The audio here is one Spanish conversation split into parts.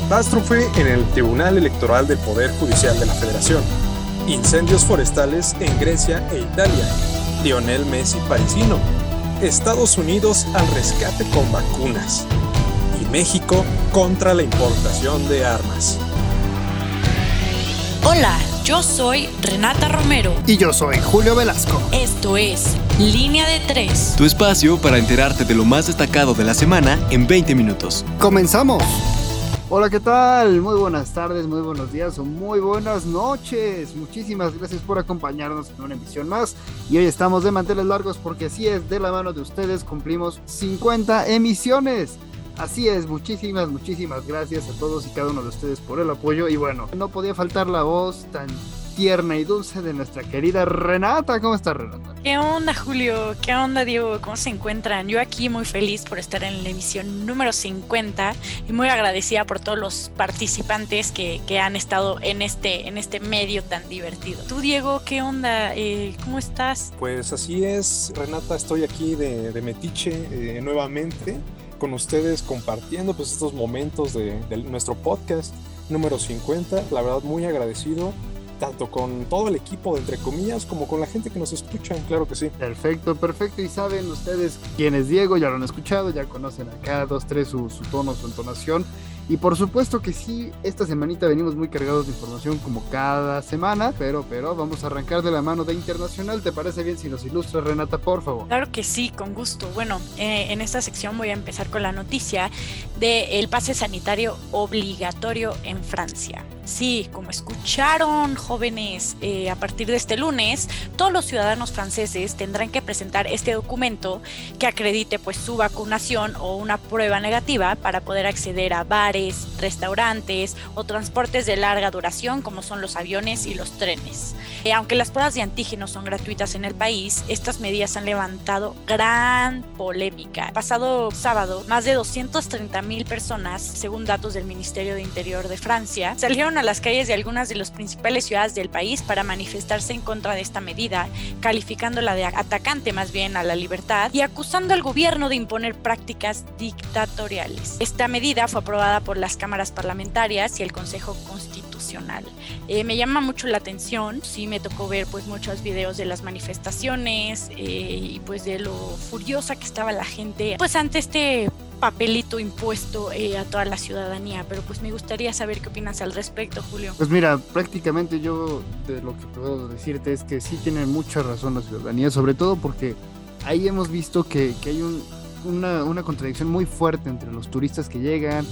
Catástrofe en el Tribunal Electoral del Poder Judicial de la Federación. Incendios forestales en Grecia e Italia. Lionel Messi parisino. Estados Unidos al rescate con vacunas. Y México contra la importación de armas. Hola, yo soy Renata Romero. Y yo soy Julio Velasco. Esto es Línea de Tres. Tu espacio para enterarte de lo más destacado de la semana en 20 minutos. ¡Comenzamos! Hola, ¿qué tal? Muy buenas tardes, muy buenos días o muy buenas noches. Muchísimas gracias por acompañarnos en una emisión más. Y hoy estamos de manteles largos porque así es, de la mano de ustedes cumplimos 50 emisiones. Así es, muchísimas, muchísimas gracias a todos y cada uno de ustedes por el apoyo. Y bueno, no podía faltar la voz tan tierna y dulce de nuestra querida Renata. ¿Cómo estás, Renata? ¿Qué onda, Julio? ¿Qué onda, Diego? ¿Cómo se encuentran? Yo aquí muy feliz por estar en la emisión número 50 y muy agradecida por todos los participantes que, que han estado en este, en este medio tan divertido. Tú, Diego, ¿qué onda? Eh, ¿Cómo estás? Pues así es, Renata, estoy aquí de, de Metiche eh, nuevamente con ustedes compartiendo pues estos momentos de, de nuestro podcast número 50. La verdad muy agradecido tanto con todo el equipo, de entre comillas, como con la gente que nos escucha, claro que sí. Perfecto, perfecto. Y saben ustedes quién es Diego, ya lo han escuchado, ya conocen acá dos, tres su, su tono, su entonación. Y por supuesto que sí, esta semanita venimos muy cargados de información como cada semana, pero, pero vamos a arrancar de la mano de Internacional. ¿Te parece bien si nos ilustra Renata, por favor? Claro que sí, con gusto. Bueno, eh, en esta sección voy a empezar con la noticia del pase sanitario obligatorio en Francia. Sí, como escucharon jóvenes, eh, a partir de este lunes, todos los ciudadanos franceses tendrán que presentar este documento que acredite pues su vacunación o una prueba negativa para poder acceder a bares, restaurantes o transportes de larga duración como son los aviones y los trenes. Eh, aunque las pruebas de antígenos son gratuitas en el país, estas medidas han levantado gran polémica. Pasado sábado, más de 230 mil personas, según datos del Ministerio de Interior de Francia, salieron a las calles de algunas de las principales ciudades del país para manifestarse en contra de esta medida, calificándola de atacante más bien a la libertad y acusando al gobierno de imponer prácticas dictatoriales. Esta medida fue aprobada por las cámaras parlamentarias y el Consejo Constitucional. Eh, me llama mucho la atención, sí me tocó ver pues muchos videos de las manifestaciones eh, y pues de lo furiosa que estaba la gente pues ante este papelito impuesto eh, a toda la ciudadanía, pero pues me gustaría saber qué opinas al respecto, Julio. Pues mira, prácticamente yo de lo que puedo decirte es que sí tiene mucha razón la ciudadanía, sobre todo porque ahí hemos visto que, que hay un, una, una contradicción muy fuerte entre los turistas que llegan,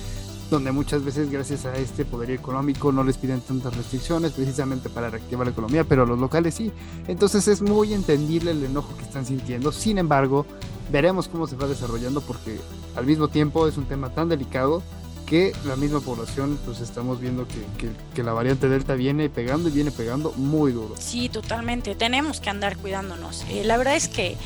donde muchas veces gracias a este poder económico no les piden tantas restricciones precisamente para reactivar la economía, pero los locales sí. Entonces es muy entendible el enojo que están sintiendo. Sin embargo, veremos cómo se va desarrollando porque al mismo tiempo es un tema tan delicado que la misma población pues estamos viendo que, que, la variante Delta viene pegando y viene pegando muy duro. Sí, totalmente. Tenemos que andar cuidándonos. Eh, la verdad es que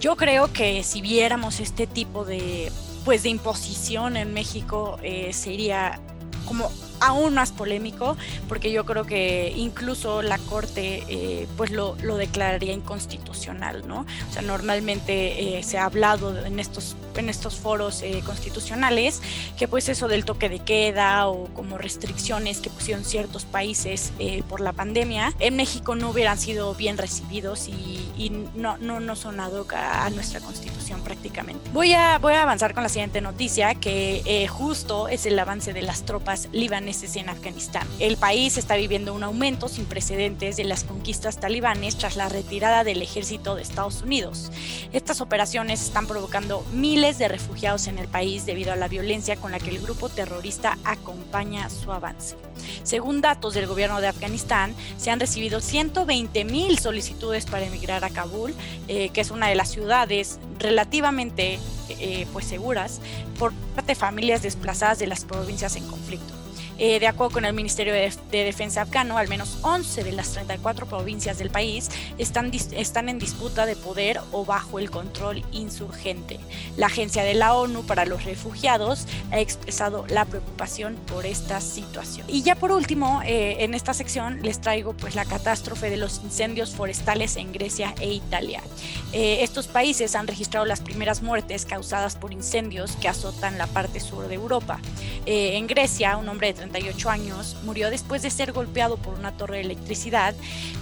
yo creo que si viéramos este tipo de pues de imposición en México eh, sería como aún más polémico porque yo creo que incluso la corte eh, pues lo, lo, declararía inconstitucional no o sea normalmente eh, se ha hablado en estos en estos foros eh, constitucionales que pues eso del toque de queda o como restricciones que pusieron ciertos países eh, por la pandemia en México no hubieran sido bien recibidos y, y no no no son ad hoc a, a, nuestra constitución prácticamente. Voy a voy a avanzar con la siguiente noticia que eh, justo es el avance de las tropas libanesas en Afganistán. El país está viviendo un aumento sin precedentes de las conquistas talibanes tras la retirada del ejército de Estados Unidos. Estas operaciones están provocando miles de refugiados en el país debido a la violencia con la que el grupo terrorista acompaña su avance. Según datos del gobierno de Afganistán, se han recibido 120 mil solicitudes para emigrar a Kabul, eh, que es una de las ciudades relativamente eh, pues seguras por parte de familias desplazadas de las provincias en conflicto. Eh, de acuerdo con el Ministerio de, Defensa afgano, al menos 11 de las 34 provincias del país están, están en disputa de poder o bajo el control insurgente. La Agencia de la ONU para los Refugiados ha expresado la preocupación por esta situación. Y ya por último, eh, en esta sección les traigo pues la catástrofe de los incendios forestales en Grecia e Italia. Eh, estos países han registrado las primeras muertes causadas por incendios que azotan la parte sur de Europa. Eh, en Grecia, un hombre de 38 años murió después de ser golpeado por una torre de electricidad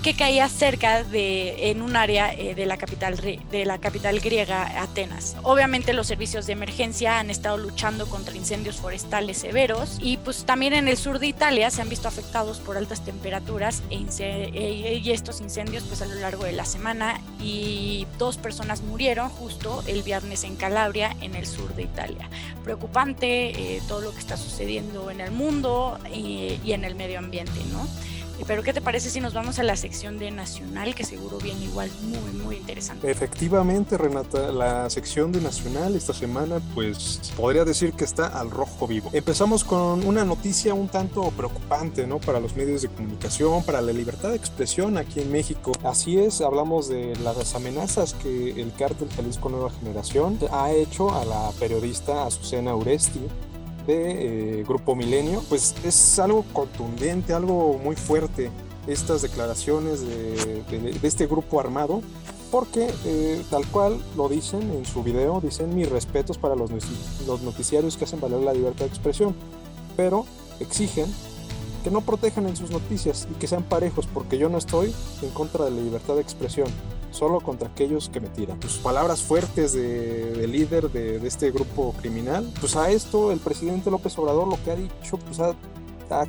que caía cerca de en un área de la capital de la capital griega Atenas. Obviamente los servicios de emergencia han estado luchando contra incendios forestales severos y pues también en el sur de Italia se han visto afectados por altas temperaturas e e, y estos incendios pues a lo largo de la semana y dos personas murieron justo el viernes en Calabria en el sur de Italia. Preocupante eh, todo lo que está sucediendo en el mundo y, y en el medio ambiente, ¿no? Pero ¿qué te parece si nos vamos a la sección de Nacional, que seguro viene igual muy, muy interesante? Efectivamente, Renata, la sección de Nacional esta semana, pues podría decir que está al rojo vivo. Empezamos con una noticia un tanto preocupante, ¿no? Para los medios de comunicación, para la libertad de expresión aquí en México. Así es, hablamos de las amenazas que el cártel Jalisco Nueva Generación ha hecho a la periodista Azucena Uresti de eh, Grupo Milenio, pues es algo contundente, algo muy fuerte estas declaraciones de, este grupo armado, porque eh, tal cual lo dicen en su video, dicen mis respetos para los, los noticiarios que hacen valer la libertad de expresión, pero exigen que no protejan en sus noticias y que sean parejos, porque yo no estoy en contra de la libertad de expresión solo contra aquellos que me tiran. Sus palabras fuertes de, líder de, este grupo criminal, pues a esto el presidente López Obrador lo que ha dicho, pues ha,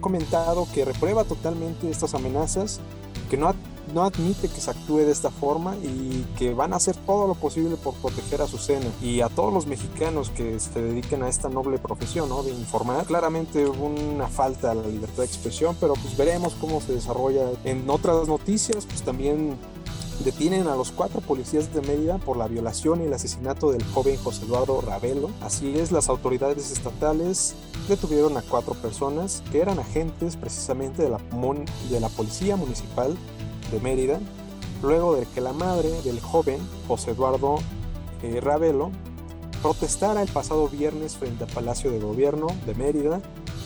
comentado que reprueba totalmente estas amenazas, que no, no admite que se actúe de esta forma y que van a hacer todo lo posible por proteger a su cena y a todos los mexicanos que se dediquen a esta noble profesión, ¿no? De informar. Claramente una falta a la libertad de expresión, pero pues veremos cómo se desarrolla en otras noticias, pues también Detienen a los cuatro policías de Mérida por la violación y el asesinato del joven José Eduardo Ravelo. Así es, las autoridades estatales detuvieron a cuatro personas que eran agentes precisamente de la, de la Policía Municipal de Mérida, luego de que la madre del joven José Eduardo eh, Ravelo protestara el pasado viernes frente al Palacio de Gobierno de Mérida,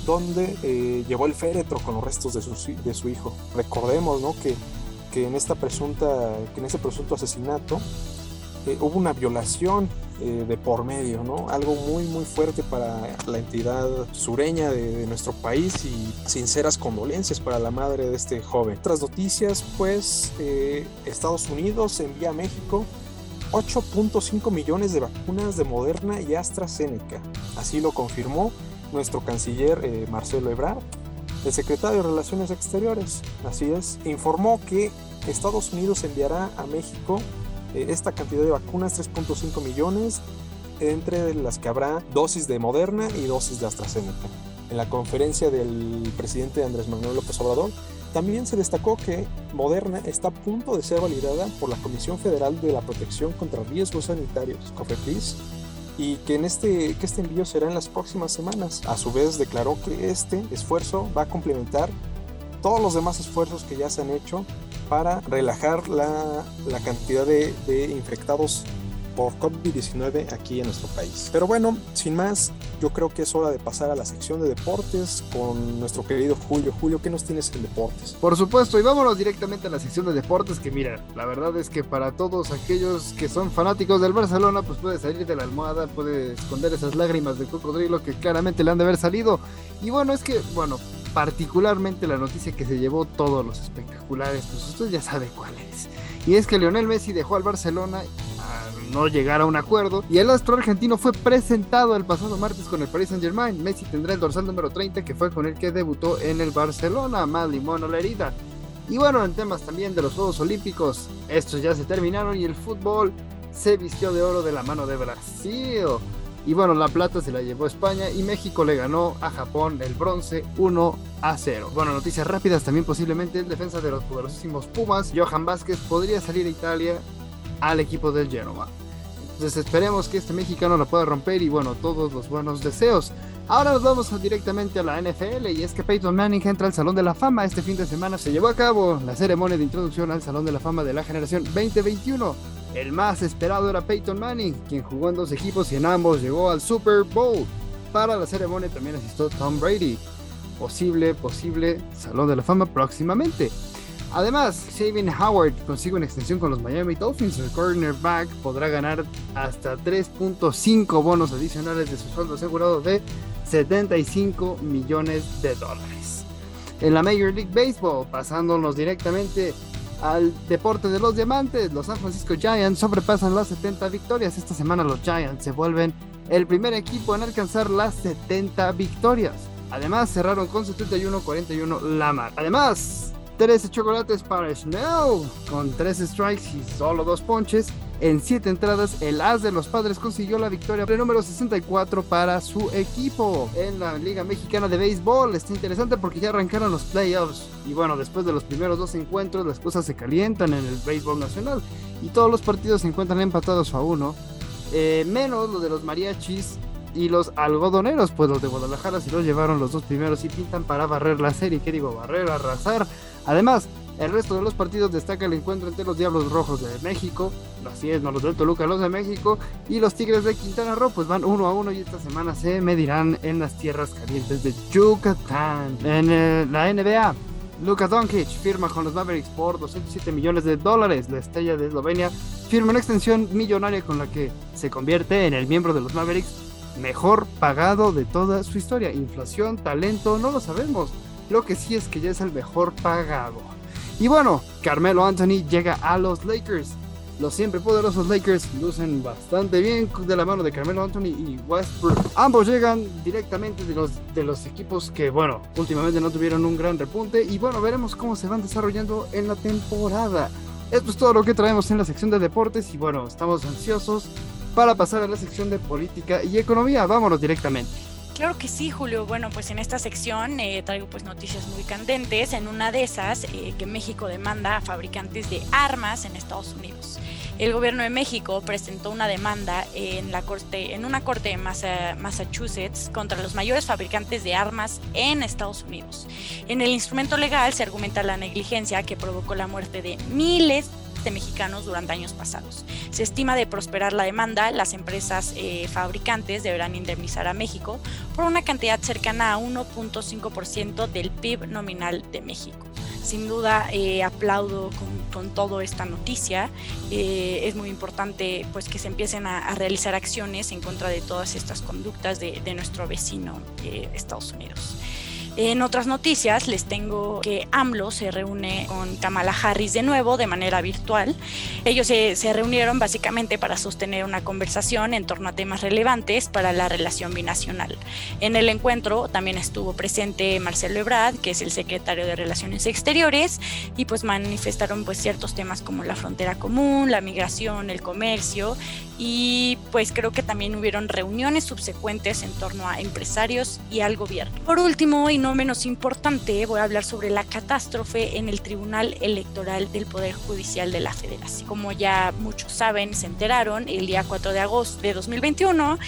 donde eh, llevó el féretro con los restos de su, de su hijo. Recordemos ¿no? que que en esta presunta, que en este presunto asesinato eh, hubo una violación eh, de por medio, ¿no? Algo muy muy fuerte para la entidad sureña de, nuestro país y sinceras condolencias para la madre de este joven. Otras noticias, pues eh, Estados Unidos envía a México 8.5 millones de vacunas de Moderna y AstraZeneca. Así lo confirmó nuestro canciller Marcelo Ebrard el secretario de Relaciones Exteriores, así es, informó que Estados Unidos enviará a México eh, esta cantidad de vacunas, 3.5 millones, entre las que habrá dosis de Moderna y dosis de AstraZeneca. En la conferencia del presidente Andrés Manuel López Obrador, también se destacó que Moderna está a punto de ser validada por la Comisión Federal de la Protección contra Riesgos Sanitarios, COFEPRIS, y que, en este, que este envío será en las próximas semanas. A su vez declaró que este esfuerzo va a complementar todos los demás esfuerzos que ya se han hecho para relajar la, la cantidad de, de infectados por COVID-19 aquí en nuestro país. Pero bueno, sin más, yo creo que es hora de pasar a la sección de deportes con nuestro querido Julio. Julio, ¿qué nos tienes en deportes? Por supuesto, y vámonos directamente a la sección de deportes que mira, la verdad es que para todos aquellos que son fanáticos del Barcelona, pues puede salir de la almohada, puede esconder esas lágrimas de cocodrilo que claramente le han de haber salido. Y bueno, es que, bueno, particularmente la noticia que se llevó todos los espectaculares, pues usted ya sabe cuál es. Y es que Lionel Messi dejó al Barcelona no llegar a un acuerdo y el astro argentino fue presentado el pasado martes con el Paris Saint Germain. Messi tendrá el dorsal número 30 que fue con el que debutó en el Barcelona, más limón a la herida. Y bueno, en temas también de los Juegos Olímpicos, estos ya se terminaron y el fútbol se vistió de oro de la mano de Brasil. Y bueno, la plata se la llevó España y México le ganó a Japón el bronce 1 a 0. Bueno, noticias rápidas también posiblemente el defensa de los poderosísimos Pumas, Johan Vázquez, podría salir a Italia al equipo del Genoa. Entonces esperemos que este mexicano lo pueda romper y bueno, todos los buenos deseos. Ahora nos vamos directamente a la NFL y es que Peyton Manning entra al Salón de la Fama. Este fin de semana se llevó a cabo la ceremonia de introducción al Salón de la Fama de la generación 2021. El más esperado era Peyton Manning, quien jugó en dos equipos y en ambos llegó al Super Bowl. Para la ceremonia también asistió Tom Brady. Posible, posible Salón de la Fama próximamente. Además, Xavier Howard consigue una extensión con los Miami Dolphins. El cornerback podrá ganar hasta 3.5 bonos adicionales de su sueldo asegurado de 75 millones de dólares. En la Major League Baseball, pasándonos directamente al deporte de los diamantes, los San Francisco Giants sobrepasan las 70 victorias. Esta semana los Giants se vuelven el primer equipo en alcanzar las 70 victorias. Además cerraron con 71-41 la mar. Además, 13 chocolates para Snell con 3 strikes y solo 2 ponches. En 7 entradas, el as de los padres consiguió la victoria de número 64 para su equipo. En la Liga Mexicana de Béisbol está interesante porque ya arrancaron los playoffs. Y bueno, después de los primeros dos encuentros, las cosas se calientan en el béisbol nacional. Y todos los partidos se encuentran empatados a uno. Eh, menos lo de los mariachis y los algodoneros, pues los de Guadalajara si los llevaron los dos primeros y pintan para barrer la serie. ¿Qué digo? Barrer, arrasar. Además, el resto de los partidos destaca el encuentro entre los Diablos Rojos de México, así es, no los de Toluca, los de México, y los Tigres de Quintana Roo, pues van uno a uno y esta semana se medirán en las tierras calientes de Yucatán. En eh, la NBA, Luka Doncic firma con los Mavericks por 207 millones de dólares. La estrella de Eslovenia firma una extensión millonaria con la que se convierte en el miembro de los Mavericks mejor pagado de toda su historia. Inflación, talento, no lo sabemos. Lo que sí es que ya es el mejor pagado. Y bueno, Carmelo Anthony llega a los Lakers. Los siempre poderosos Lakers lucen bastante bien de la mano de Carmelo Anthony y Westbrook. Ambos llegan directamente de los, de los equipos que, bueno, últimamente no tuvieron un gran repunte. Y bueno, veremos cómo se van desarrollando en la temporada. Esto es todo lo que traemos en la sección de deportes y bueno, estamos ansiosos para pasar a la sección de política y economía. Vámonos directamente. Claro que sí, Julio. Bueno, pues en esta sección eh, traigo pues noticias muy candentes. En una de esas, eh, que México demanda a fabricantes de armas en Estados Unidos. El gobierno de México presentó una demanda en la corte, en una corte de Massachusetts contra los mayores fabricantes de armas en Estados Unidos. En el instrumento legal se argumenta la negligencia que provocó la muerte de miles de mexicanos durante años pasados. Se estima de prosperar la demanda, las empresas eh, fabricantes deberán indemnizar a México por una cantidad cercana a 1.5% del PIB nominal de México. Sin duda eh, aplaudo con, con toda esta noticia. Eh, es muy importante pues, que se empiecen a, realizar acciones en contra de todas estas conductas de, de nuestro vecino Estados Unidos. En otras noticias les tengo que AMLO se reúne con Kamala Harris de nuevo de manera virtual. Ellos se, reunieron básicamente para sostener una conversación en torno a temas relevantes para la relación binacional. En el encuentro también estuvo presente Marcelo Ebrard, que es el secretario de Relaciones Exteriores, y pues manifestaron pues ciertos temas como la frontera común, la migración, el comercio y pues creo que también hubieron reuniones subsecuentes en torno a empresarios y al gobierno. Por último, y no menos importante, voy a hablar sobre la catástrofe en el Tribunal Electoral del Poder Judicial de la Federación. Como ya muchos saben, se enteraron, el día 4 de agosto de 2021,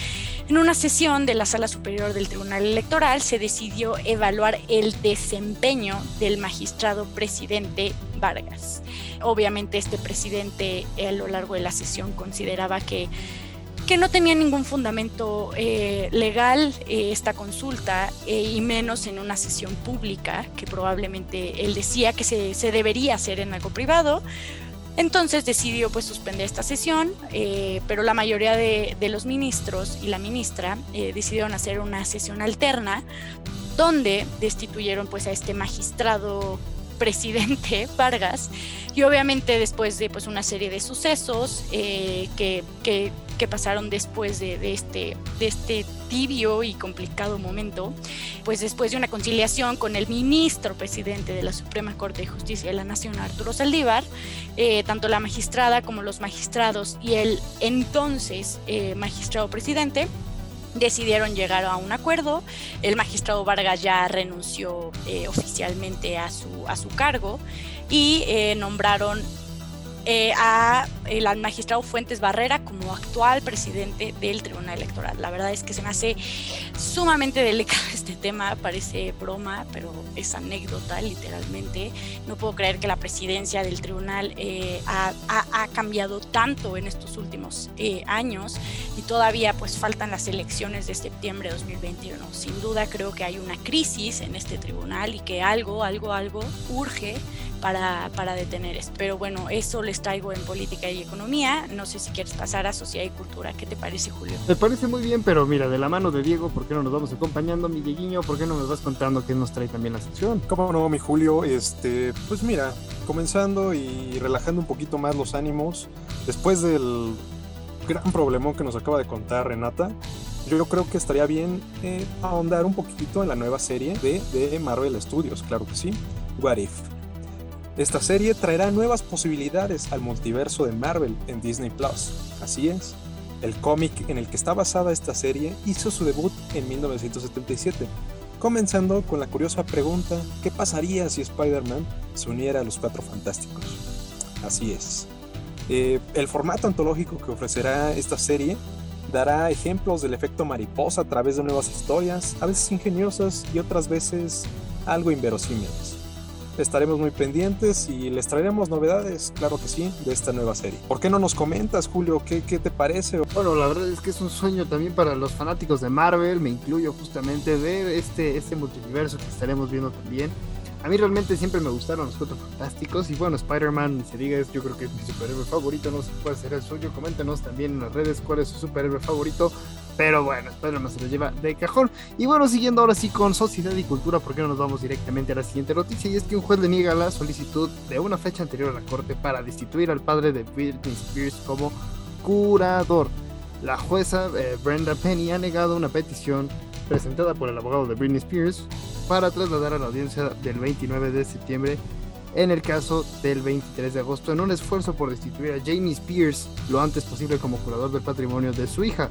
en una sesión de la Sala Superior del Tribunal Electoral se decidió evaluar el desempeño del magistrado presidente Vargas. Obviamente este presidente a lo largo de la sesión consideraba que que no tenía ningún fundamento eh, legal eh, esta consulta eh, y menos en una sesión pública que probablemente él decía que se debería hacer en algo privado. Entonces decidió pues suspender esta sesión, pero la mayoría de, los ministros y la ministra decidieron hacer una sesión alterna donde destituyeron pues a este magistrado presidente Vargas. Y obviamente después de pues una serie de sucesos eh, que, que, pasaron después de, de, este, de este tibio y complicado momento, pues después de una conciliación con el ministro presidente de la Suprema Corte de Justicia de la Nación, Arturo Saldívar, eh, tanto la magistrada como los magistrados y el entonces eh, magistrado presidente decidieron llegar a un acuerdo. El magistrado Vargas ya renunció eh, oficialmente a su, cargo y nombraron eh, a el magistrado Fuentes Barrera como actual presidente del Tribunal Electoral. La verdad es que se me hace sumamente delicado este tema, parece broma, pero es anécdota literalmente. No puedo creer que la presidencia del tribunal eh, ha, cambiado tanto en estos últimos eh, años y todavía pues faltan las elecciones de septiembre de 2021. Sin duda creo que hay una crisis en este tribunal y que algo, algo, algo urge para, para detener esto. Pero bueno, eso les traigo en política y economía. No sé si quieres pasar a sociedad y cultura. ¿Qué te parece, Julio? Me parece muy bien, pero mira, de la mano de Diego, ¿por qué no nos vamos acompañando, mi Dieguiño? ¿Por qué no me vas contando qué nos trae también la sección? ¿Cómo no, mi Julio? Este, pues mira, comenzando y relajando un poquito más los ánimos, después del gran problemón que nos acaba de contar Renata, yo creo que estaría bien eh, ahondar un poquito en la nueva serie de, de Marvel Studios, claro que sí, What If. Esta serie traerá nuevas posibilidades al multiverso de Marvel en Disney Plus. Así es, el cómic en el que está basada esta serie hizo su debut en 1977, comenzando con la curiosa pregunta, ¿qué pasaría si Spider-Man se uniera a los Cuatro Fantásticos? Así es. Eh, el formato antológico que ofrecerá esta serie dará ejemplos del efecto mariposa a través de nuevas historias, a veces ingeniosas y otras veces algo inverosímiles estaremos muy pendientes y les traeremos novedades, claro que sí, de esta nueva serie. ¿Por qué no nos comentas, Julio? ¿Qué, qué te parece? Bueno, la verdad es que es un sueño también para los fanáticos de Marvel, me incluyo justamente de este, este multiverso que estaremos viendo también. A mí realmente siempre me gustaron los cuatro fantásticos y bueno, Spider-Man, se diga, yo creo que es mi superhéroe favorito, no sé cuál será el suyo, coméntenos también en las redes cuál es su superhéroe favorito, pero bueno, Spider-Man se lo lleva de cajón. Y bueno, siguiendo ahora sí con sociedad y cultura, ¿por qué no nos vamos directamente a la siguiente noticia? Y es que un juez le niega la solicitud de una fecha anterior a la corte para destituir al padre de Britney Spears como curador. La jueza eh, Brenda Penny ha negado una petición presentada por el abogado de Britney Spears para trasladar a la audiencia del 29 de septiembre en el caso del 23 de agosto en un esfuerzo por destituir a Jamie Spears lo antes posible como curador del patrimonio de su hija.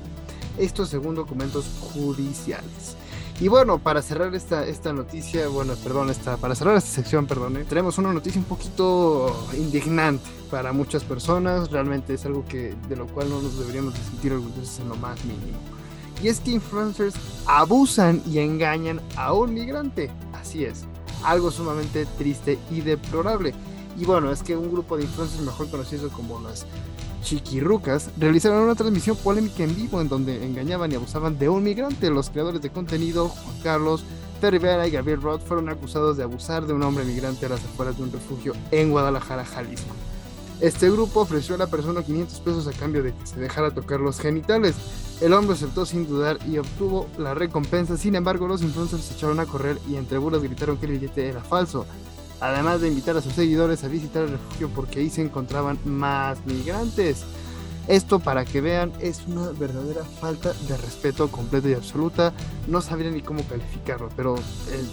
Esto según documentos judiciales. Y bueno, para cerrar esta, esta noticia, bueno, perdón, esta, para cerrar esta sección, perdón, eh, tenemos una noticia un poquito indignante para muchas personas. Realmente es algo que, de lo cual no nos deberíamos de sentir orgullosos en lo más mínimo y es que influencers abusan y engañan a un migrante. Así es, algo sumamente triste y deplorable. Y bueno, es que un grupo de influencers mejor conocidos como las chiquirrucas realizaron una transmisión polémica en vivo en donde engañaban y abusaban de un migrante. Los creadores de contenido, Juan Carlos, Terry Vera y Gabriel Roth, fueron acusados de abusar de un hombre migrante a las afueras de un refugio en Guadalajara, Jalisco. Este grupo ofreció a la persona 500 pesos a cambio de que se dejara tocar los genitales. El hombre aceptó sin dudar y obtuvo la recompensa. Sin embargo, los influencers se echaron a correr y entre burlas gritaron que el billete era falso. Además de invitar a sus seguidores a visitar el refugio porque ahí se encontraban más migrantes. Esto para que vean es una verdadera falta de respeto completa y absoluta. No sabría ni cómo calificarlo, pero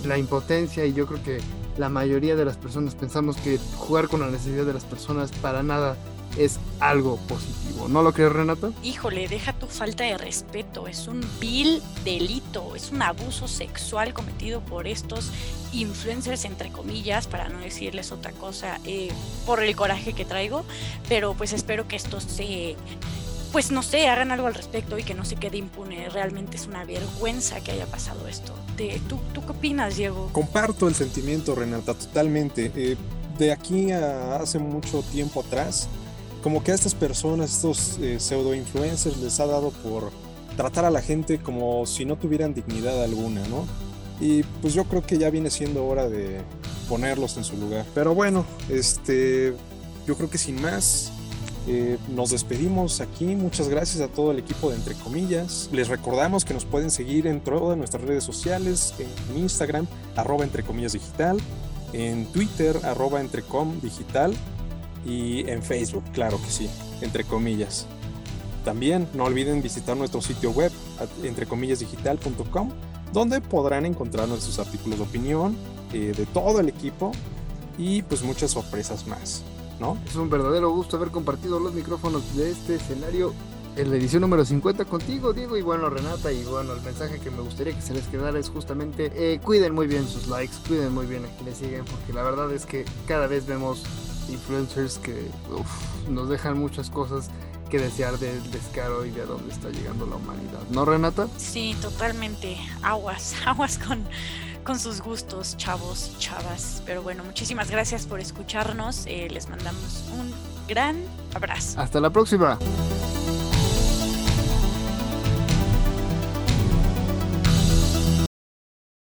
la impotencia y yo creo que la mayoría de las personas pensamos que jugar con la necesidad de las personas para nada es algo positivo. ¿No lo crees, Renata? Híjole, deja tu falta de respeto. Es un vil delito, es un abuso sexual cometido por estos influencers, entre comillas, para no decirles otra cosa, eh, por el coraje que traigo. Pero pues espero que esto se pues no sé, hagan algo al respecto y que no se quede impune. Realmente es una vergüenza que haya pasado esto. ¿tú, ¿Tú qué opinas, Diego? Comparto el sentimiento, Renata, totalmente. Eh, de aquí a hace mucho tiempo atrás, como que a estas personas, estos eh, pseudo influencers, les ha dado por tratar a la gente como si no tuvieran dignidad alguna, ¿no? Y pues yo creo que ya viene siendo hora de ponerlos en su lugar. Pero bueno, este, yo creo que sin más, eh, nos despedimos aquí. Muchas gracias a todo el equipo de Entre Comillas. Les recordamos que nos pueden seguir en todas nuestras redes sociales, en Instagram, arroba Entre Comillas Digital, en Twitter, arroba Entrecom Digital y en Facebook, claro que sí, entre comillas. También no olviden visitar nuestro sitio web entrecomillasdigital.com donde podrán encontrar nuestros artículos de opinión eh, de todo el equipo y pues muchas sorpresas más, ¿no? Es un verdadero gusto haber compartido los micrófonos de este escenario en la edición número 50 contigo, Diego, y bueno, Renata, y bueno, el mensaje que me gustaría que se les quedara es justamente eh, cuiden muy bien sus likes, cuiden muy bien a quienes siguen, porque la verdad es que cada vez vemos influencers que uf, nos dejan muchas cosas que desear del descaro y de a dónde está llegando la humanidad. ¿No, Renata? Sí, totalmente. Aguas, aguas con, con sus gustos, chavos chavas. Pero bueno, muchísimas gracias por escucharnos. Eh, les mandamos un gran abrazo. Hasta la próxima.